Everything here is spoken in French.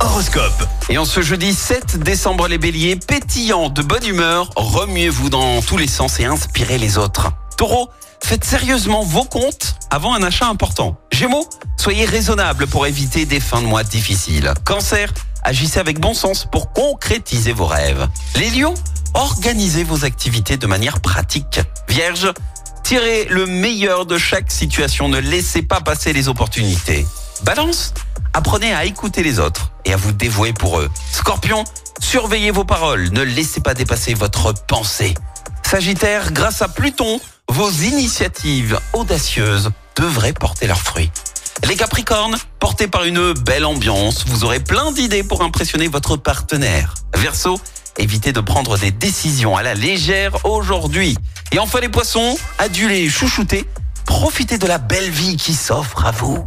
Horoscope. Et en ce jeudi 7 décembre, les béliers, pétillants de bonne humeur, remuez-vous dans tous les sens et inspirez les autres. Taureau, faites sérieusement vos comptes avant un achat important. Gémeaux, soyez raisonnable pour éviter des fins de mois difficiles. Cancer, agissez avec bon sens pour concrétiser vos rêves. Les lions, organisez vos activités de manière pratique. Vierge, tirez le meilleur de chaque situation, ne laissez pas passer les opportunités. Balance, apprenez à écouter les autres et à vous dévouer pour eux. Scorpion, surveillez vos paroles, ne laissez pas dépasser votre pensée. Sagittaire, grâce à Pluton, vos initiatives audacieuses devraient porter leurs fruits. Les Capricornes, portés par une belle ambiance, vous aurez plein d'idées pour impressionner votre partenaire. Verseau, évitez de prendre des décisions à la légère aujourd'hui. Et enfin les Poissons, adulés chouchoutés, profitez de la belle vie qui s'offre à vous.